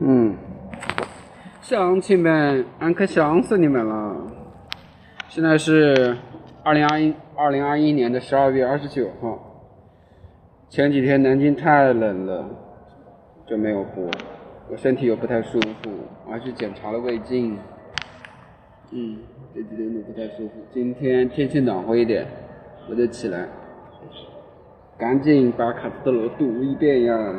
嗯，乡亲们，俺可想死你们了。现在是二零二一二零二一年的十二月二十九号。前几天南京太冷了，就没有播。我身体又不太舒服，我还去检查了胃镜。嗯，这几天都不太舒服。今天天气暖和一点，我就起来，赶紧把卡斯特罗读一遍呀。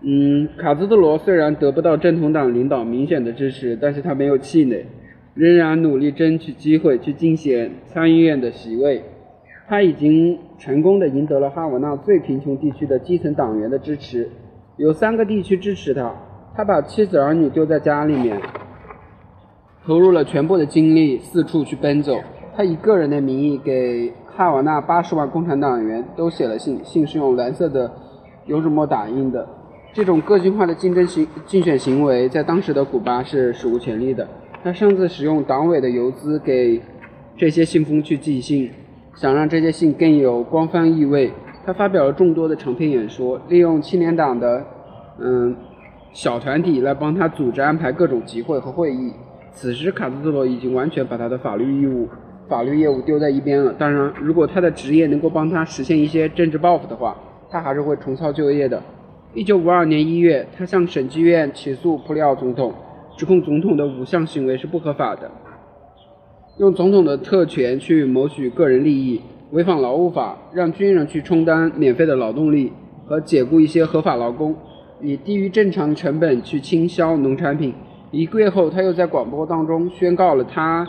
嗯，卡斯特罗虽然得不到正统党领导明显的支持，但是他没有气馁，仍然努力争取机会去竞选参议院的席位。他已经成功的赢得了哈瓦那最贫穷地区的基层党员的支持，有三个地区支持他。他把妻子儿女丢在家里面，投入了全部的精力四处去奔走。他以个人的名义给哈瓦那八十万共产党员都写了信，信是用蓝色的油纸墨打印的。这种个性化的竞争行竞选行为，在当时的古巴是史无前例的。他甚至使用党委的邮资给这些信封去寄信，想让这些信更有官方意味。他发表了众多的长篇演说，利用青年党的嗯小团体来帮他组织安排各种集会和会议。此时，卡斯特罗已经完全把他的法律义务、法律业务丢在一边了。当然，如果他的职业能够帮他实现一些政治抱负的话，他还是会重操旧业的。一九五二年一月，他向审计院起诉普里奥总统，指控总统的五项行为是不合法的：用总统的特权去谋取个人利益，违反劳务法，让军人去充当免费的劳动力和解雇一些合法劳工，以低于正常成本去倾销农产品。一个月后，他又在广播当中宣告了他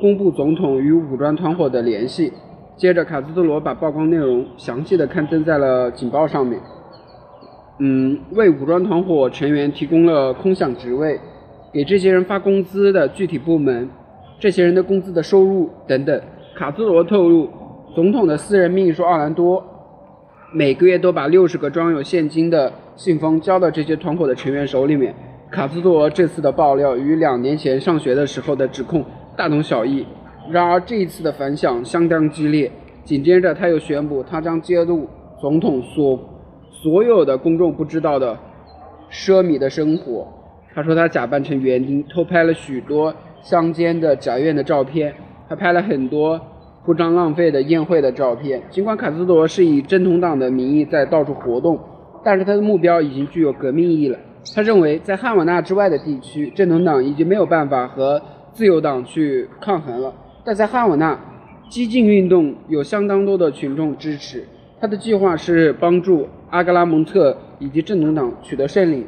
公布总统与武装团伙的联系。接着，卡斯特罗把曝光内容详细的刊登在了警报上面。嗯，为武装团伙成员提供了空想职位，给这些人发工资的具体部门，这些人的工资的收入等等。卡斯罗透露，总统的私人秘书奥兰多每个月都把六十个装有现金的信封交到这些团伙的成员手里面。卡斯罗这次的爆料与两年前上学的时候的指控大同小异，然而这一次的反响相当激烈。紧接着，他又宣布他将揭露总统所。所有的公众不知道的奢靡的生活。他说他假扮成园丁，偷拍了许多乡间的宅院的照片，还拍了很多铺张浪费的宴会的照片。尽管卡斯多是以正统党的名义在到处活动，但是他的目标已经具有革命意义了。他认为在汉瓦那之外的地区，正统党已经没有办法和自由党去抗衡了。但在汉瓦那，激进运动有相当多的群众支持。他的计划是帮助阿格拉蒙特以及正统党取得胜利，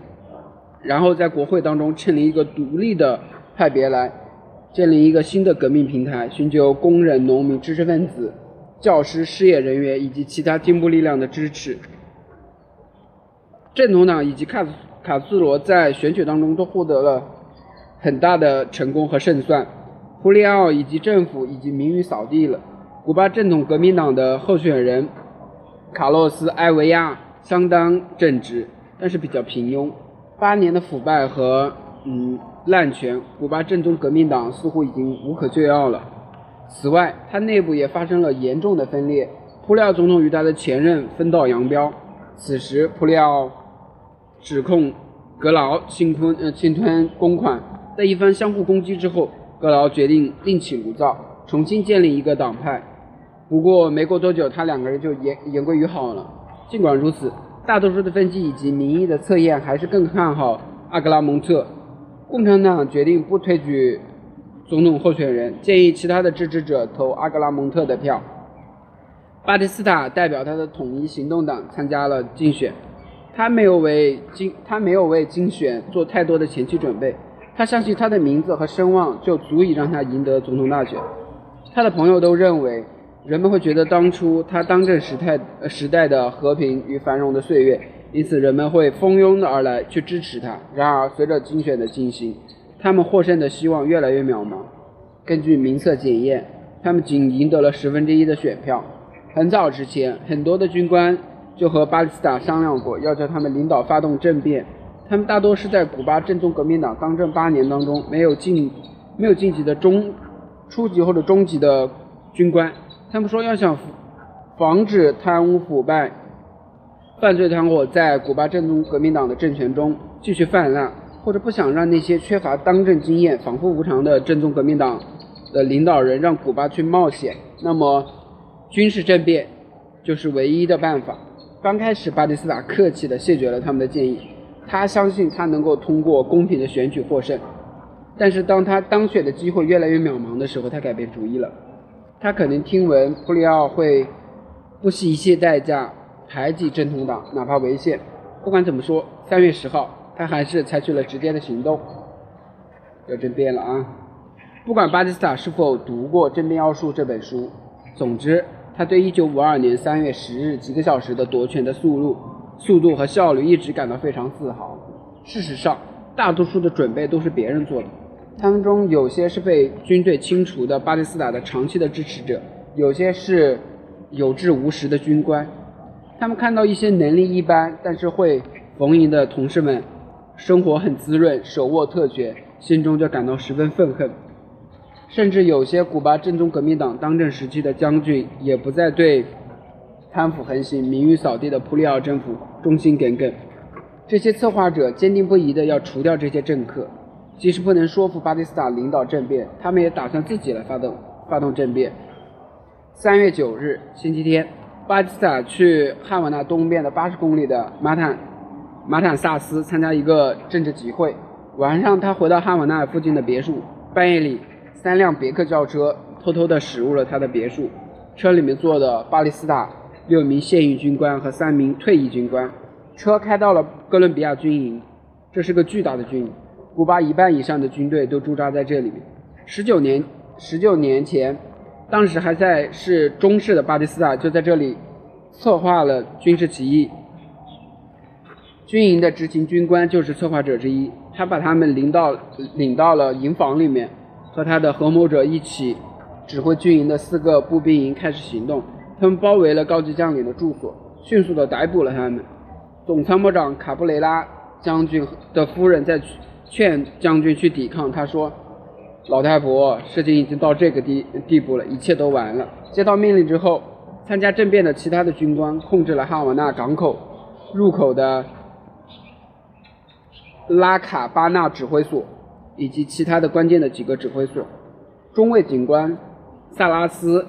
然后在国会当中成立一个独立的派别来建立一个新的革命平台，寻求工人、农民、知识分子、教师、失业人员以及其他进步力量的支持。正统党以及卡卡斯罗在选举当中都获得了很大的成功和胜算，胡里奥以及政府已经名誉扫地了。古巴正统革命党的候选人。卡洛斯·埃维亚相当正直，但是比较平庸。八年的腐败和嗯滥权，古巴正宗革命党似乎已经无可救药了。此外，它内部也发生了严重的分裂。普里奥总统与他的前任分道扬镳。此时，普里奥指控格劳侵吞呃侵吞公款。在一番相互攻击之后，格劳决定另起炉灶，重新建立一个党派。不过没过多久，他两个人就言言归于好了。尽管如此，大多数的分析以及民意的测验还是更看好阿格拉蒙特。共产党决定不推举总统候选人，建议其他的支持者投阿格拉蒙特的票。巴蒂斯塔代表他的统一行动党参加了竞选，他没有为竞他没有为竞选做太多的前期准备，他相信他的名字和声望就足以让他赢得总统大选。他的朋友都认为。人们会觉得当初他当政时代时代的和平与繁荣的岁月，因此人们会蜂拥的而来去支持他。然而，随着竞选的进行，他们获胜的希望越来越渺茫。根据名册检验，他们仅赢得了十分之一的选票。很早之前，很多的军官就和巴蒂斯塔商量过，要叫他们领导发动政变。他们大多是在古巴正宗革命党当政八年当中没有晋没有晋级的中初级或者中级的军官。他们说，要想防止贪污腐败，犯罪团伙在古巴正宗革命党的政权中继续泛滥，或者不想让那些缺乏当政经验、反复无常的正宗革命党的领导人让古巴去冒险，那么军事政变就是唯一的办法。刚开始，巴蒂斯塔客气地谢绝了他们的建议，他相信他能够通过公平的选举获胜。但是当他当选的机会越来越渺茫的时候，他改变主意了。他可能听闻普里奥会不惜一切代价。排挤正统党，哪怕违宪。不管怎么说，三月十号，他还是采取了直接的行动。要政变了啊！不管巴蒂斯塔是否读过《政变要术》这本书，总之，他对1952年3月10日几个小时的夺权的速度、速度和效率一直感到非常自豪。事实上，大多数的准备都是别人做的。他们中有些是被军队清除的巴蒂斯塔的长期的支持者，有些是有志无实的军官。他们看到一些能力一般但是会逢迎的同事们生活很滋润，手握特权，心中就感到十分愤恨。甚至有些古巴正宗革命党当政时期的将军也不再对贪腐横行、名誉扫地的普里奥政府忠心耿耿。这些策划者坚定不移地要除掉这些政客，即使不能说服巴蒂斯塔领导政变，他们也打算自己来发动发动政变。三月九日，星期天。巴基斯坦去汉瓦那东边的八十公里的马坦马坦萨斯参加一个政治集会。晚上，他回到汉瓦那附近的别墅。半夜里，三辆别克轿车偷偷地驶入了他的别墅。车里面坐的巴利斯塔六名现役军官和三名退役军官。车开到了哥伦比亚军营，这是个巨大的军营，古巴一半以上的军队都驻扎在这里。十九年十九年前。当时还在是中式的巴蒂斯塔就在这里策划了军事起义，军营的执行军官就是策划者之一，他把他们领到领到了营房里面，和他的合谋者一起指挥军营的四个步兵营开始行动。他们包围了高级将领的住所，迅速地逮捕了他们。总参谋长卡布雷拉将军的夫人在劝将军去抵抗，他说。老太婆，事情已经到这个地地步了，一切都完了。接到命令之后，参加政变的其他的军官控制了哈瓦那港口入口的拉卡巴纳指挥所，以及其他的关键的几个指挥所。中尉警官萨拉斯，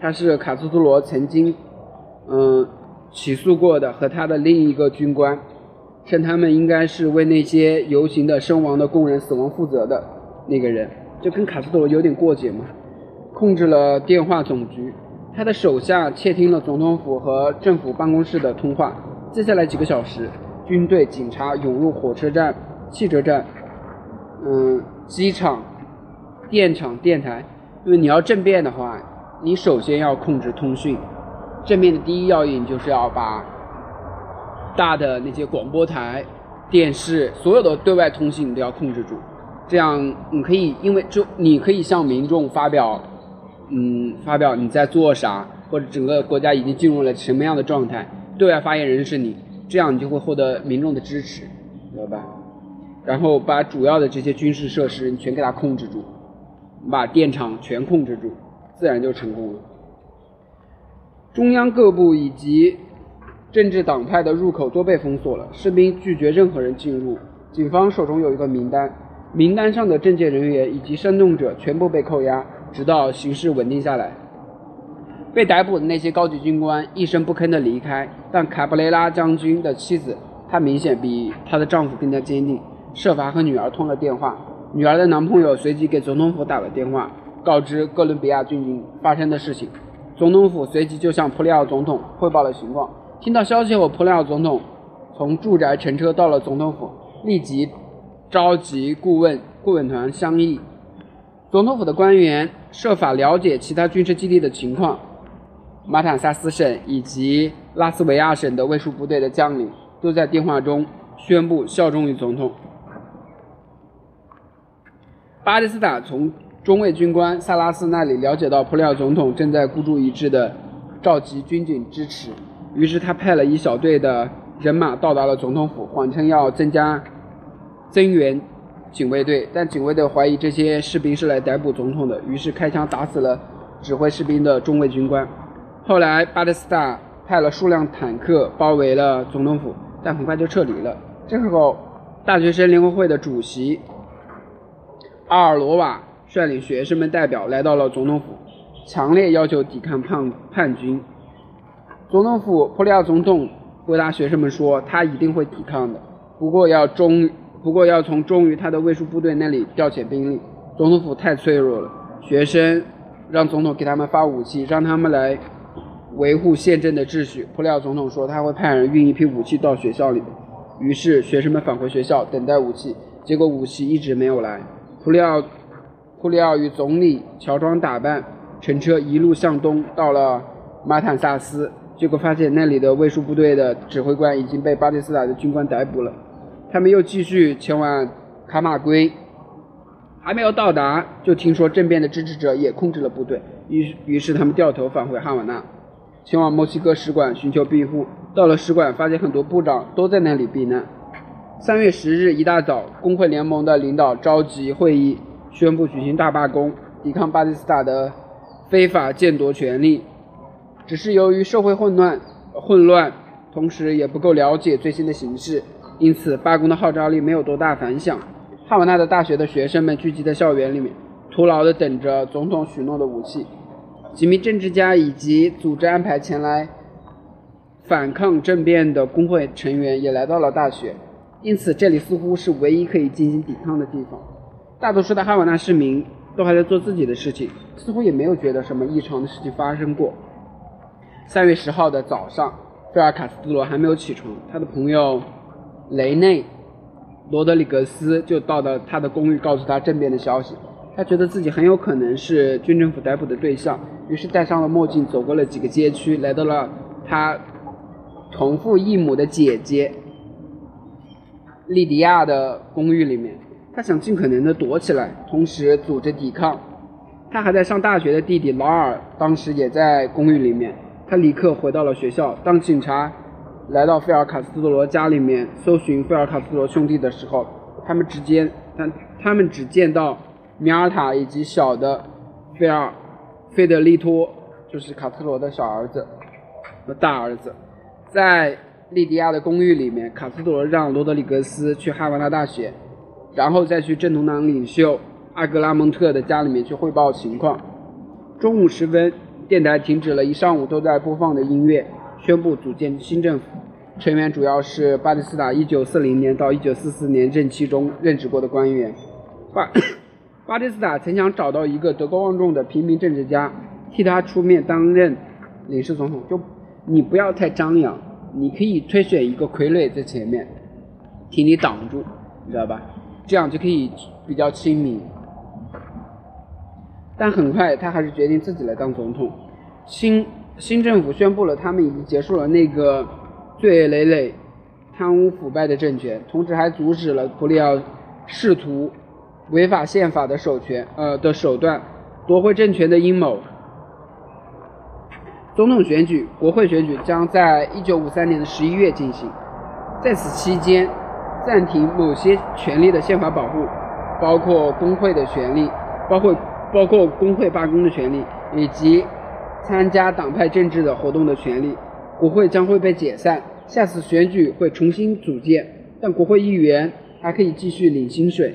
他是卡斯特罗曾经嗯起诉过的，和他的另一个军官，称他们应该是为那些游行的身亡的工人死亡负责的。那个人就跟卡斯特罗有点过节嘛，控制了电话总局，他的手下窃听了总统府和政府办公室的通话。接下来几个小时，军队、警察涌入火车站、汽车站、嗯，机场、电厂、电台。因为你要政变的话，你首先要控制通讯。政变的第一要义就是要把大的那些广播台、电视，所有的对外通信你都要控制住。这样，你可以因为就你可以向民众发表，嗯，发表你在做啥，或者整个国家已经进入了什么样的状态，对外发言人是你，这样你就会获得民众的支持，知道吧？然后把主要的这些军事设施你全给它控制住，把电厂全控制住，自然就成功了。中央各部以及政治党派的入口都被封锁了，士兵拒绝任何人进入，警方手中有一个名单。名单上的政界人员以及煽动者全部被扣押，直到形势稳定下来。被逮捕的那些高级军官一声不吭地离开，但卡布雷拉将军的妻子，她明显比她的丈夫更加坚定，设法和女儿通了电话。女儿的男朋友随即给总统府打了电话，告知哥伦比亚军营发生的事情。总统府随即就向普里奥总统汇报了情况。听到消息后，普里奥总统从住宅乘车到了总统府，立即。召集顾问顾问团商议，总统府的官员设法了解其他军事基地的情况。马坦萨斯省以及拉斯维亚省的卫戍部队的将领都在电话中宣布效忠于总统。巴蒂斯塔从中尉军官萨拉斯那里了解到普里奥总统正在孤注一掷地召集军警支持，于是他派了一小队的人马到达了总统府，谎称要增加。增援警卫队，但警卫队怀疑这些士兵是来逮捕总统的，于是开枪打死了指挥士兵的中尉军官。后来，巴蒂斯塔派了数辆坦克包围了总统府，但很快就撤离了。这时候，大学生联合会的主席阿尔罗瓦率领学生们代表来到了总统府，强烈要求抵抗叛叛军。总统府普里奥总统回答学生们说，他一定会抵抗的，不过要忠，不过要从忠于他的卫戍部队那里调遣兵力。总统府太脆弱了，学生让总统给他们发武器，让他们来维护宪政的秩序。普里奥总统说他会派人运一批武器到学校里。于是学生们返回学校等待武器，结果武器一直没有来。普里奥普里奥与总理乔装打扮，乘车一路向东，到了马坦萨斯，结果发现那里的卫戍部队的指挥官已经被巴蒂斯塔的军官逮捕了。他们又继续前往卡马圭。还没有到达，就听说政变的支持者也控制了部队，于于是他们掉头返回哈瓦那，前往墨西哥使馆寻求庇护。到了使馆，发现很多部长都在那里避难。三月十日一大早，工会联盟的领导召集会议，宣布举行大罢工，抵抗巴蒂斯塔的非法建夺权力。只是由于社会混乱，混乱，同时也不够了解最新的形势，因此罢工的号召力没有多大反响。哈瓦那的大学的学生们聚集在校园里面，徒劳地等着总统许诺的武器。几名政治家以及组织安排前来反抗政变的工会成员也来到了大学，因此这里似乎是唯一可以进行抵抗的地方。大多数的哈瓦那市民都还在做自己的事情，似乎也没有觉得什么异常的事情发生过。三月十号的早上，菲尔卡斯特罗还没有起床，他的朋友雷内。罗德里格斯就到了他的公寓，告诉他政变的消息。他觉得自己很有可能是军政府逮捕的对象，于是戴上了墨镜，走过了几个街区，来到了他同父异母的姐姐莉迪亚的公寓里面。他想尽可能的躲起来，同时组织抵抗。他还在上大学的弟弟劳尔当时也在公寓里面。他立刻回到了学校。当警察。来到费尔卡斯特罗家里面搜寻费尔卡斯特罗兄弟的时候，他们只见他他们只见到米尔塔以及小的费尔费德利托，就是卡斯特罗的小儿子和大儿子，在利迪亚的公寓里面，卡斯特罗让罗德里格斯去哈瓦那大学，然后再去正统党领袖阿格拉蒙特的家里面去汇报情况。中午时分，电台停止了一上午都在播放的音乐。宣布组建新政府，成员主要是巴蒂斯塔1940年到1944年任期中任职过的官员。巴 巴蒂斯塔曾想找到一个德高望重的平民政治家，替他出面担任临时总统。就你不要太张扬，你可以推选一个傀儡在前面，替你挡住，你知道吧？这样就可以比较亲民。但很快他还是决定自己来当总统。新。新政府宣布了，他们已经结束了那个罪恶累累、贪污腐败的政权，同时还阻止了普里奥试图违法宪法的手权呃的手段夺回政权的阴谋。总统选举、国会选举将在一九五三年的十一月进行，在此期间暂停某些权利的宪法保护，包括工会的权利，包括包括工会罢工的权利，以及。参加党派政治的活动的权利，国会将会被解散，下次选举会重新组建，但国会议员还可以继续领薪水。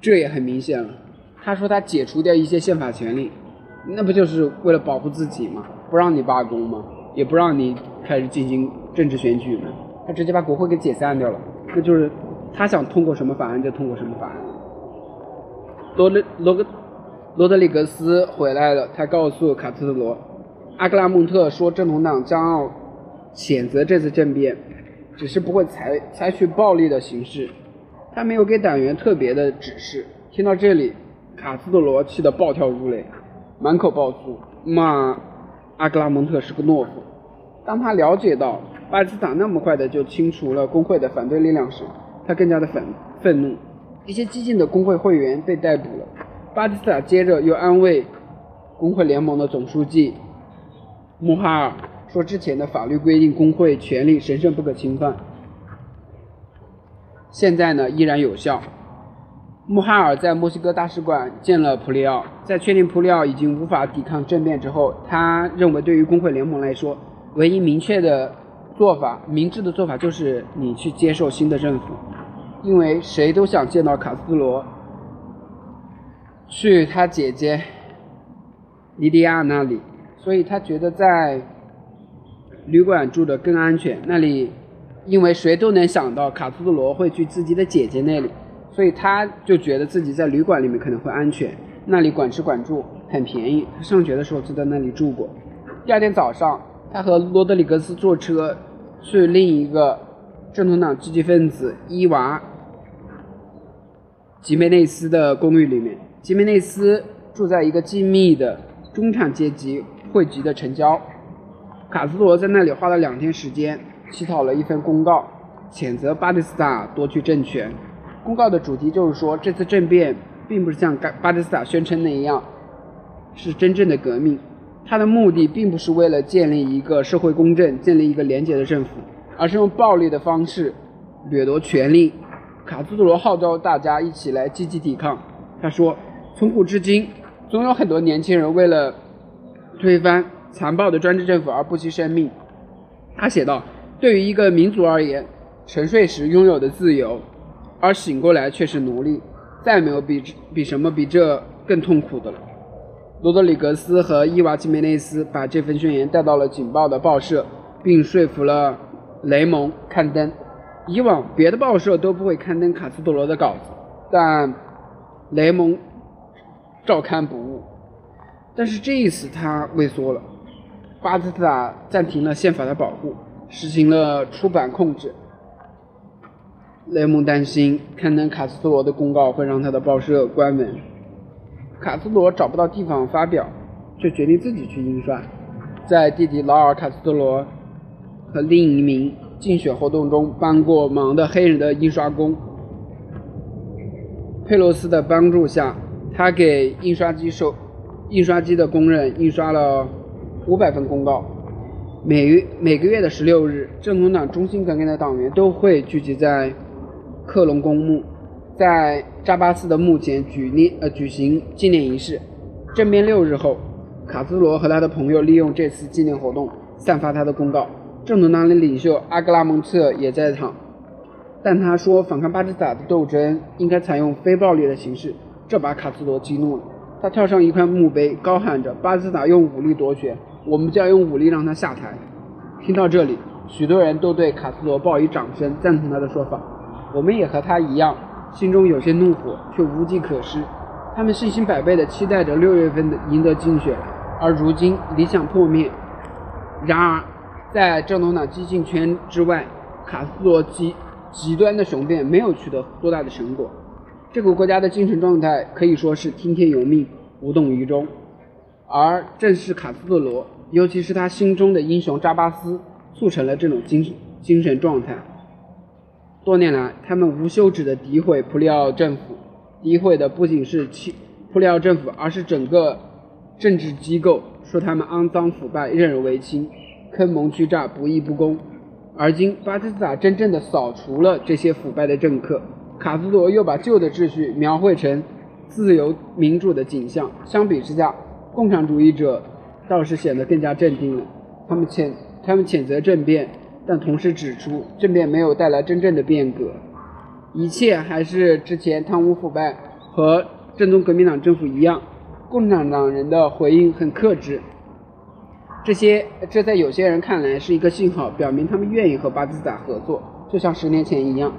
这也很明显了。他说他解除掉一些宪法权利，那不就是为了保护自己吗？不让你罢工吗？也不让你开始进行政治选举吗？他直接把国会给解散掉了，那就是他想通过什么法案就通过什么法案。罗勒罗格。罗德里格斯回来了，他告诉卡斯特罗，阿格拉蒙特说，正统党将要谴责这次政变，只是不会采采取暴力的形式。他没有给党员特别的指示。听到这里，卡斯特罗气得暴跳如雷，满口爆粗，骂阿格拉蒙特是个懦夫。当他了解到巴基斯坦那么快的就清除了工会的反对力量时，他更加的愤愤怒。一些激进的工会会员被逮捕了。巴蒂斯塔接着又安慰工会联盟的总书记穆哈尔说：“之前的法律规定工会权利神圣不可侵犯，现在呢依然有效。”穆哈尔在墨西哥大使馆见了普利奥，在确定普利奥已经无法抵抗政变之后，他认为对于工会联盟来说，唯一明确的做法、明智的做法就是你去接受新的政府，因为谁都想见到卡斯罗去他姐姐莉迪亚那里，所以他觉得在旅馆住的更安全。那里，因为谁都能想到卡斯特罗会去自己的姐姐那里，所以他就觉得自己在旅馆里面可能会安全。那里管吃管住，很便宜。他上学的时候就在那里住过。第二天早上，他和罗德里格斯坐车去另一个正统党积极分子伊娃吉梅内斯的公寓里面。吉梅内斯住在一个精密的中产阶级汇集的城郊。卡斯罗在那里花了两天时间，起草了一份公告，谴责巴蒂斯塔夺取政权。公告的主题就是说，这次政变并不是像巴蒂斯塔宣称那样是真正的革命，他的目的并不是为了建立一个社会公正、建立一个廉洁的政府，而是用暴力的方式掠夺权力。卡斯特罗号召大家一起来积极抵抗。他说：“从古至今，总有很多年轻人为了推翻。”残暴的专制政府而不惜生命，他写道：“对于一个民族而言，沉睡时拥有的自由，而醒过来却是奴隶，再没有比比什么比这更痛苦的了。”罗德里格斯和伊娃基梅内斯把这份宣言带到了《警报》的报社，并说服了雷蒙刊登。以往别的报社都不会刊登卡斯特罗的稿子，但雷蒙照看不误。但是这一次他畏缩了。巴兹塔暂停了宪法的保护，实行了出版控制。雷蒙担心刊登卡斯特罗的公告会让他的报社关门。卡斯特罗找不到地方发表，就决定自己去印刷。在弟弟劳尔·卡斯特罗和另一名竞选活动中帮过忙的黑人的印刷工佩洛斯的帮助下，他给印刷机手印刷机的工人印刷了。五百份公告，每月每个月的十六日，正统党忠心耿耿的党员都会聚集在克隆公墓，在扎巴斯的墓前举念呃举行纪念仪式。政变六日后，卡斯罗和他的朋友利用这次纪念活动散发他的公告。正统党的领袖阿格拉蒙特也在场，但他说反抗巴基斯坦的斗争应该采用非暴力的形式，这把卡斯罗激怒了。他跳上一块墓碑，高喊着：“巴基斯坦用武力夺权。”我们将用武力让他下台。听到这里，许多人都对卡斯罗报以掌声，赞同他的说法。我们也和他一样，心中有些怒火，却无计可施。他们信心百倍地期待着六月份的赢得竞选，而如今理想破灭。然而，在正统党激进圈之外，卡斯罗极极端的雄辩没有取得多大的成果。这个国家的精神状态可以说是听天由命，无动于衷。而正是卡斯特罗，尤其是他心中的英雄扎巴斯，促成了这种精精神状态。多年来，他们无休止的诋毁普利奥政府，诋毁的不仅是其普利奥政府，而是整个政治机构，说他们肮脏腐败、任人唯亲、坑蒙屈诈、不义不公。而今，巴基斯坦真正的扫除了这些腐败的政客，卡斯罗又把旧的秩序描绘成自由民主的景象。相比之下，共产主义者倒是显得更加镇定了。他们谴他们谴责政变，但同时指出政变没有带来真正的变革，一切还是之前贪污腐败和正宗革命党政府一样。共产党人的回应很克制。这些这在有些人看来是一个信号，表明他们愿意和巴基斯坦合作，就像十年前一样。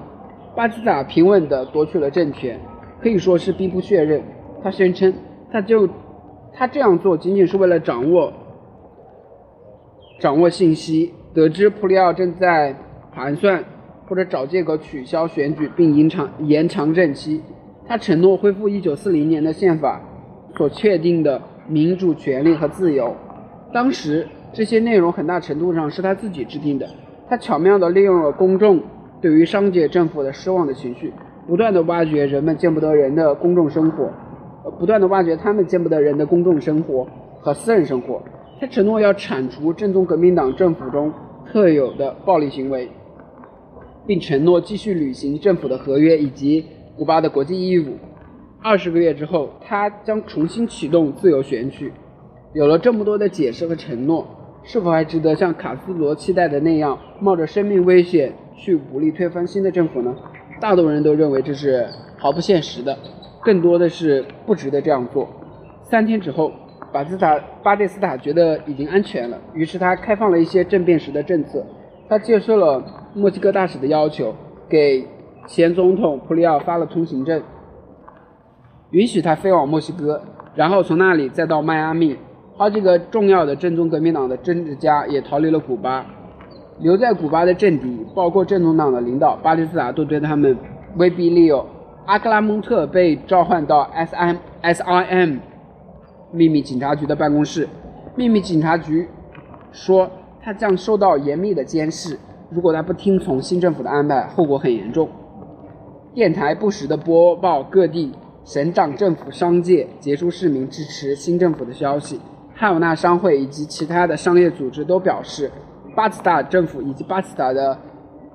巴基斯坦平稳地夺取了政权，可以说是兵不血刃。他宣称，他就。他这样做仅仅是为了掌握掌握信息，得知普里奥正在盘算或者找借口取消选举并延长延长任期。他承诺恢复1940年的宪法所确定的民主权利和自由。当时这些内容很大程度上是他自己制定的。他巧妙地利用了公众对于商界政府的失望的情绪，不断地挖掘人们见不得人的公众生活。不断的挖掘他们见不得人的公众生活和私人生活。他承诺要铲除正宗革命党政府中特有的暴力行为，并承诺继续履行政府的合约以及古巴的国际义务。二十个月之后，他将重新启动自由选举。有了这么多的解释和承诺，是否还值得像卡斯罗期待的那样，冒着生命危险去武力推翻新的政府呢？大多人都认为这是毫不现实的，更多的是不值得这样做。三天之后，巴斯塔巴蒂斯塔觉得已经安全了，于是他开放了一些政变时的政策。他接受了墨西哥大使的要求，给前总统普里奥发了通行证，允许他飞往墨西哥，然后从那里再到迈阿密。好几个重要的正宗革命党的政治家也逃离了古巴。留在古巴的政敌，包括正统党的领导巴蒂斯塔，都对他们威逼利诱。阿克拉蒙特被召唤到 S M S I M 秘密警察局的办公室，秘密警察局说他将受到严密的监视，如果他不听从新政府的安排，后果很严重。电台不时地播报各地省长、政府、商界、杰出市民支持新政府的消息，汉瓦纳商会以及其他的商业组织都表示。巴基斯塔政府以及巴基斯塔的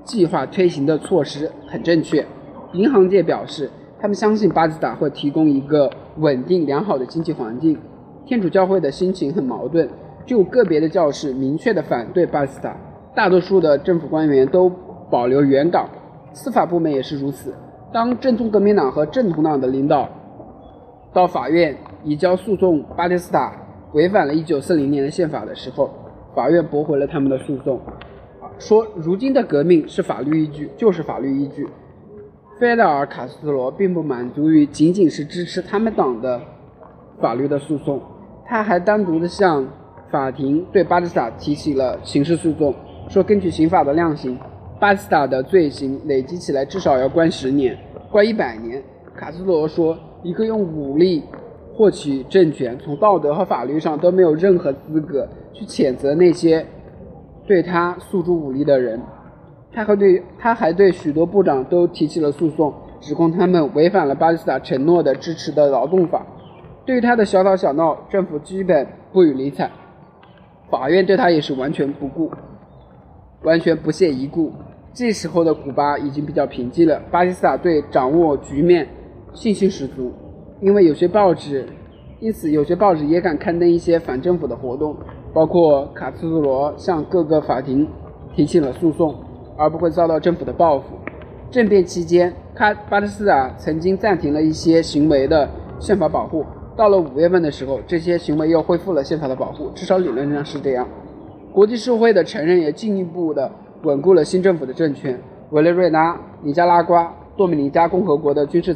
计划推行的措施很正确。银行界表示，他们相信巴基斯塔会提供一个稳定良好的经济环境。天主教会的心情很矛盾，就个别的教士明确地反对巴基斯塔，大多数的政府官员都保留原岗，司法部门也是如此。当正宗革命党和正统党的领导到法院移交诉讼巴蒂斯塔违反了一九四零年的宪法的时候。法院驳回了他们的诉讼，说如今的革命是法律依据，就是法律依据。费德尔·卡斯特罗并不满足于仅仅是支持他们党的法律的诉讼，他还单独的向法庭对巴蒂斯塔提起了刑事诉讼，说根据刑法的量刑，巴蒂斯塔的罪行累积起来至少要关十年，关一百年。卡斯特罗说，一个用武力。获取政权，从道德和法律上都没有任何资格去谴责那些对他诉诸武力的人。他还对他还对许多部长都提起了诉讼，指控他们违反了巴基斯坦承诺的支持的劳动法。对于他的小打小闹，政府基本不予理睬，法院对他也是完全不顾，完全不屑一顾。这时候的古巴已经比较平静了，巴基斯坦对掌握局面信心十足。因为有些报纸，因此有些报纸也敢刊登一些反政府的活动，包括卡斯特罗向各个法庭提起了诉讼，而不会遭到政府的报复。政变期间，卡巴特斯塔曾经暂停了一些行为的宪法保护，到了五月份的时候，这些行为又恢复了宪法的保护，至少理论上是这样。国际社会的承认也进一步的稳固了新政府的政权。委内瑞拉、尼加拉瓜、多米尼加共和国的军事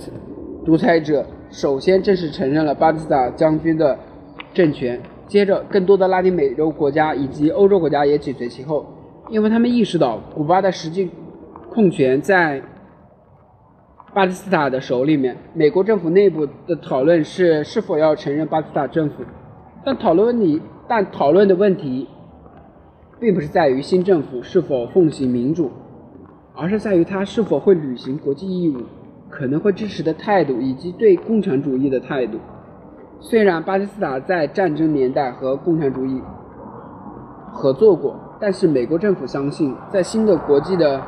独裁者。首先正式承认了巴蒂斯塔将军的政权，接着更多的拉丁美洲国家以及欧洲国家也紧随其后，因为他们意识到古巴的实际控权在巴蒂斯塔的手里面。美国政府内部的讨论是是否要承认巴蒂斯塔政府，但讨论问题，但讨论的问题并不是在于新政府是否奉行民主，而是在于他是否会履行国际义务。可能会支持的态度，以及对共产主义的态度。虽然巴基斯坦在战争年代和共产主义合作过，但是美国政府相信，在新的国际的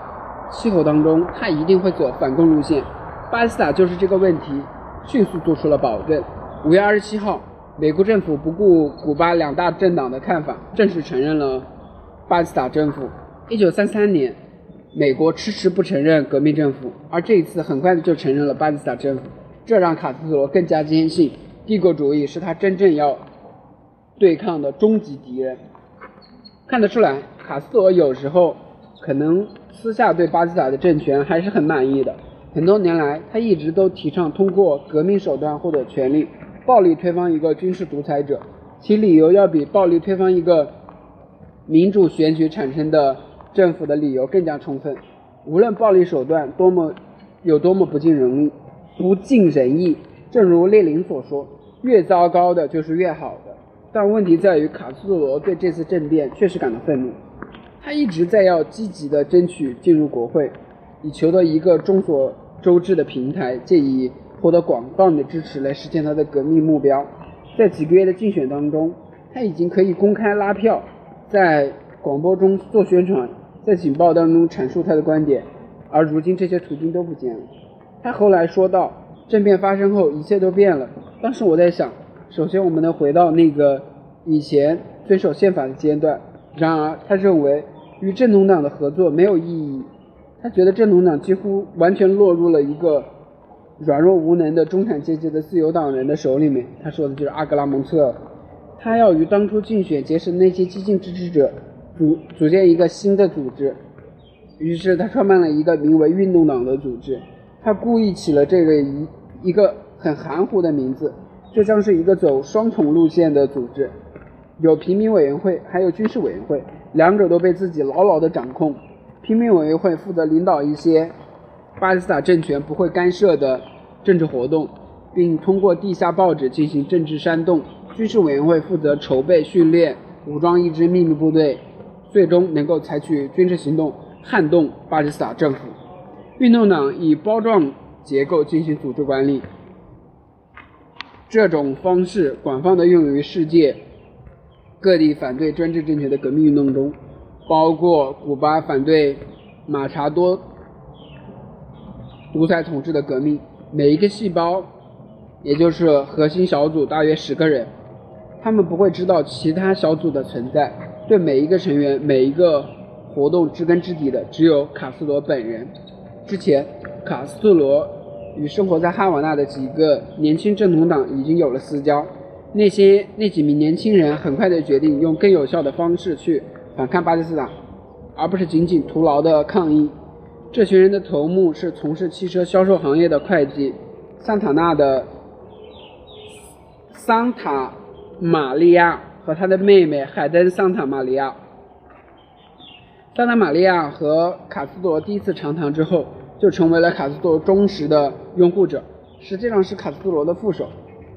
气候当中，他一定会走反共路线。巴基斯坦就是这个问题，迅速做出了保证。五月二十七号，美国政府不顾古巴两大政党的看法，正式承认了巴基斯坦政府。一九三三年。美国迟迟不承认革命政府，而这一次很快就承认了巴基斯坦政府，这让卡斯特罗更加坚信帝国主义是他真正要对抗的终极敌人。看得出来，卡斯特罗有时候可能私下对巴基斯坦的政权还是很满意的。很多年来，他一直都提倡通过革命手段获得权力，暴力推翻一个军事独裁者，其理由要比暴力推翻一个民主选举产生的。政府的理由更加充分，无论暴力手段多么有多么不尽人意，不尽人意。正如列宁所说，越糟糕的就是越好的。但问题在于，卡斯特罗对这次政变确实感到愤怒。他一直在要积极的争取进入国会，以求得一个众所周知的平台，借以获得广泛的支持来实现他的革命目标。在几个月的竞选当中，他已经可以公开拉票，在广播中做宣传。在警报当中阐述他的观点，而如今这些途径都不见了。他后来说道：“政变发生后，一切都变了。当时我在想，首先我们能回到那个以前遵守宪法的阶段，然而，他认为与正统党的合作没有意义。他觉得正统党几乎完全落入了一个软弱无能的中产阶级的自由党人的手里面。他说的就是阿格拉蒙特。他要与当初竞选结识的那些激进支持者组组建一个新的组织。于是，他创办了一个名为“运动党”的组织。他故意起了这个一一个很含糊的名字。这将是一个走双重路线的组织，有平民委员会，还有军事委员会，两者都被自己牢牢地掌控。平民委员会负责领导一些巴基斯坦政权不会干涉的政治活动，并通过地下报纸进行政治煽动。军事委员会负责筹备、训练、武装一支秘密部队，最终能够采取军事行动撼动巴基斯坦政府。运动党以包状结构进行组织管理。这种方式广泛的用于世界各地反对专制政权的革命运动中，包括古巴反对马查多独裁统治的革命。每一个细胞，也就是核心小组，大约十个人，他们不会知道其他小组的存在。对每一个成员、每一个活动知根知底的，只有卡斯罗本人。之前，卡斯特罗。与生活在哈瓦那的几个年轻正统党已经有了私交，那些那几名年轻人很快的决定用更有效的方式去反抗巴基斯坦，而不是仅仅徒劳的抗议。这群人的头目是从事汽车销售行业的会计桑塔纳的桑塔玛利亚和他的妹妹海登桑塔玛利亚。桑塔玛利亚和卡斯罗第一次长谈之后。就成为了卡斯罗忠实的拥护者，实际上是卡斯罗的副手。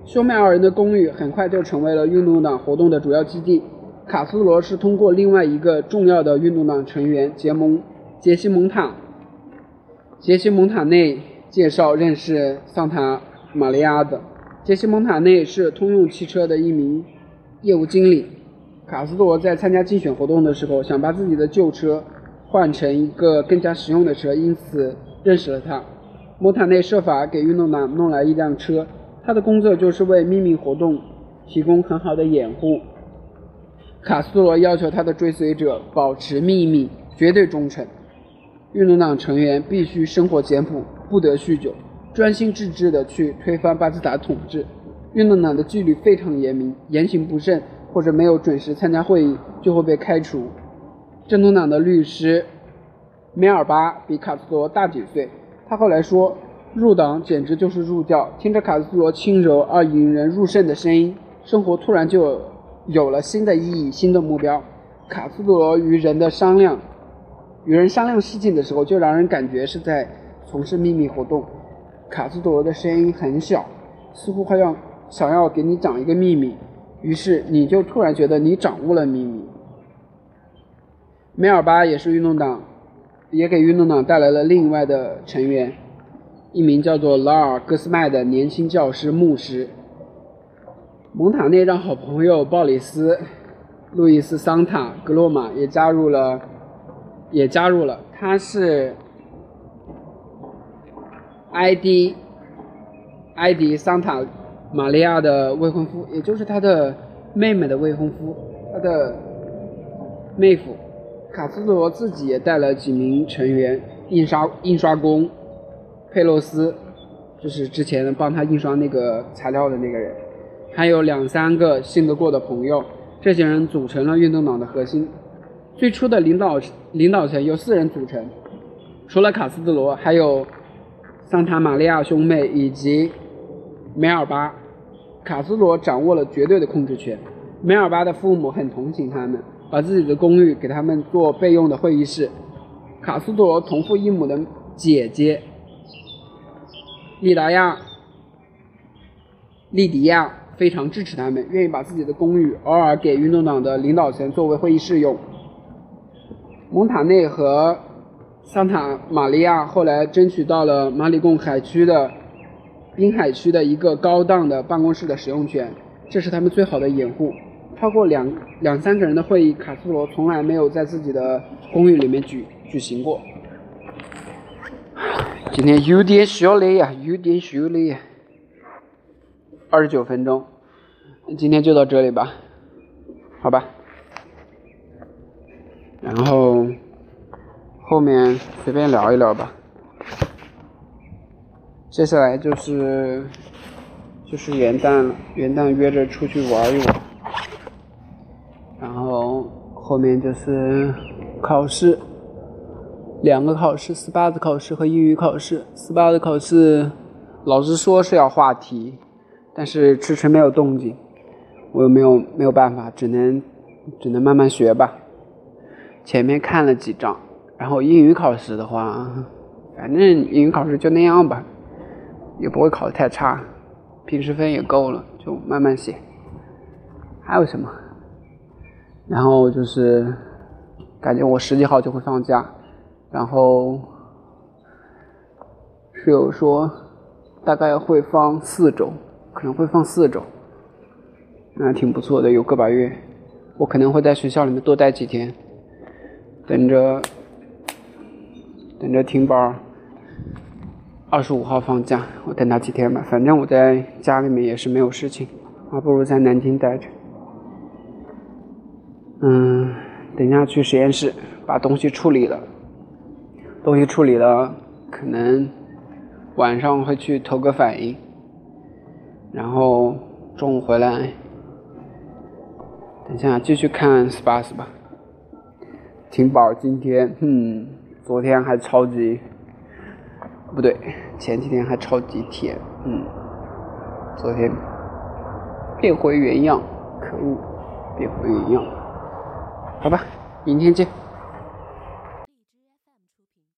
兄妹二人的公寓很快就成为了运动党活动的主要基地。卡斯罗是通过另外一个重要的运动党成员杰蒙杰西蒙塔杰西蒙塔内介绍认识桑塔玛利亚的。杰西蒙塔内是通用汽车的一名业务经理。卡斯特罗在参加竞选活动的时候，想把自己的旧车换成一个更加实用的车，因此。认识了他，莫塔内设法给运动党弄来一辆车。他的工作就是为秘密活动提供很好的掩护。卡斯罗要求他的追随者保持秘密，绝对忠诚。运动党成员必须生活简朴，不得酗酒，专心致志地去推翻巴基斯坦统治。运动党的纪律非常严明，言行不慎或者没有准时参加会议就会被开除。正统党的律师。梅尔巴比卡斯罗大几岁，他后来说，入党简直就是入教。听着卡斯罗轻柔而引人入胜的声音，生活突然就有了新的意义、新的目标。卡斯罗与人的商量，与人商量事情的时候，就让人感觉是在从事秘密活动。卡斯罗的声音很小，似乎还要想要给你讲一个秘密，于是你就突然觉得你掌握了秘密。梅尔巴也是运动党。也给运动党带来了另外的成员，一名叫做劳尔·戈斯麦的年轻教师牧师。蒙塔内让好朋友鲍里斯·路易斯·桑塔格洛马也加入了，也加入了。他是埃迪埃迪桑塔玛利亚的未婚夫，也就是他的妹妹的未婚夫，他的妹夫。卡斯特罗自己也带了几名成员，印刷印刷工佩洛斯，就是之前帮他印刷那个材料的那个人，还有两三个信得过的朋友，这些人组成了运动党的核心。最初的领导领导层由四人组成，除了卡斯特罗，还有桑塔玛利亚兄妹以及梅尔巴。卡斯罗掌握了绝对的控制权，梅尔巴的父母很同情他们。把自己的公寓给他们做备用的会议室。卡斯罗同父异母的姐姐利达亚、利迪亚非常支持他们，愿意把自己的公寓偶尔给运动党的领导层作为会议室用。蒙塔内和桑塔玛利亚后来争取到了马里贡海区的滨海区的一个高档的办公室的使用权，这是他们最好的掩护。超过两两三个人的会议，卡斯罗从来没有在自己的公寓里面举举行过。今天有点小累呀，有点小累呀。二十九分钟，今天就到这里吧，好吧。然后后面随便聊一聊吧。接下来就是就是元旦了，元旦约着出去玩一玩。然后后面就是考试，两个考试，四八的考试和英语考试。四八的考试，老师说是要画题，但是迟迟没有动静，我又没有没有办法，只能只能慢慢学吧。前面看了几章，然后英语考试的话，反正英语考试就那样吧。也不会考得太差，平时分也够了，就慢慢写。还有什么？然后就是感觉我十几号就会放假，然后室友说大概会放四周，可能会放四周，那挺不错的，有个把月。我可能会在学校里面多待几天，等着等着停班。二十五号放假，我等他几天吧。反正我在家里面也是没有事情，还不如在南京待着。嗯，等下去实验室把东西处理了，东西处理了，可能晚上会去投个反应，然后中午回来，等下继续看 SPAS 吧。挺宝今天，嗯，昨天还超级。不对，前几天还超级甜，嗯，昨天变回原样，可恶，变回原样，好吧，明天见。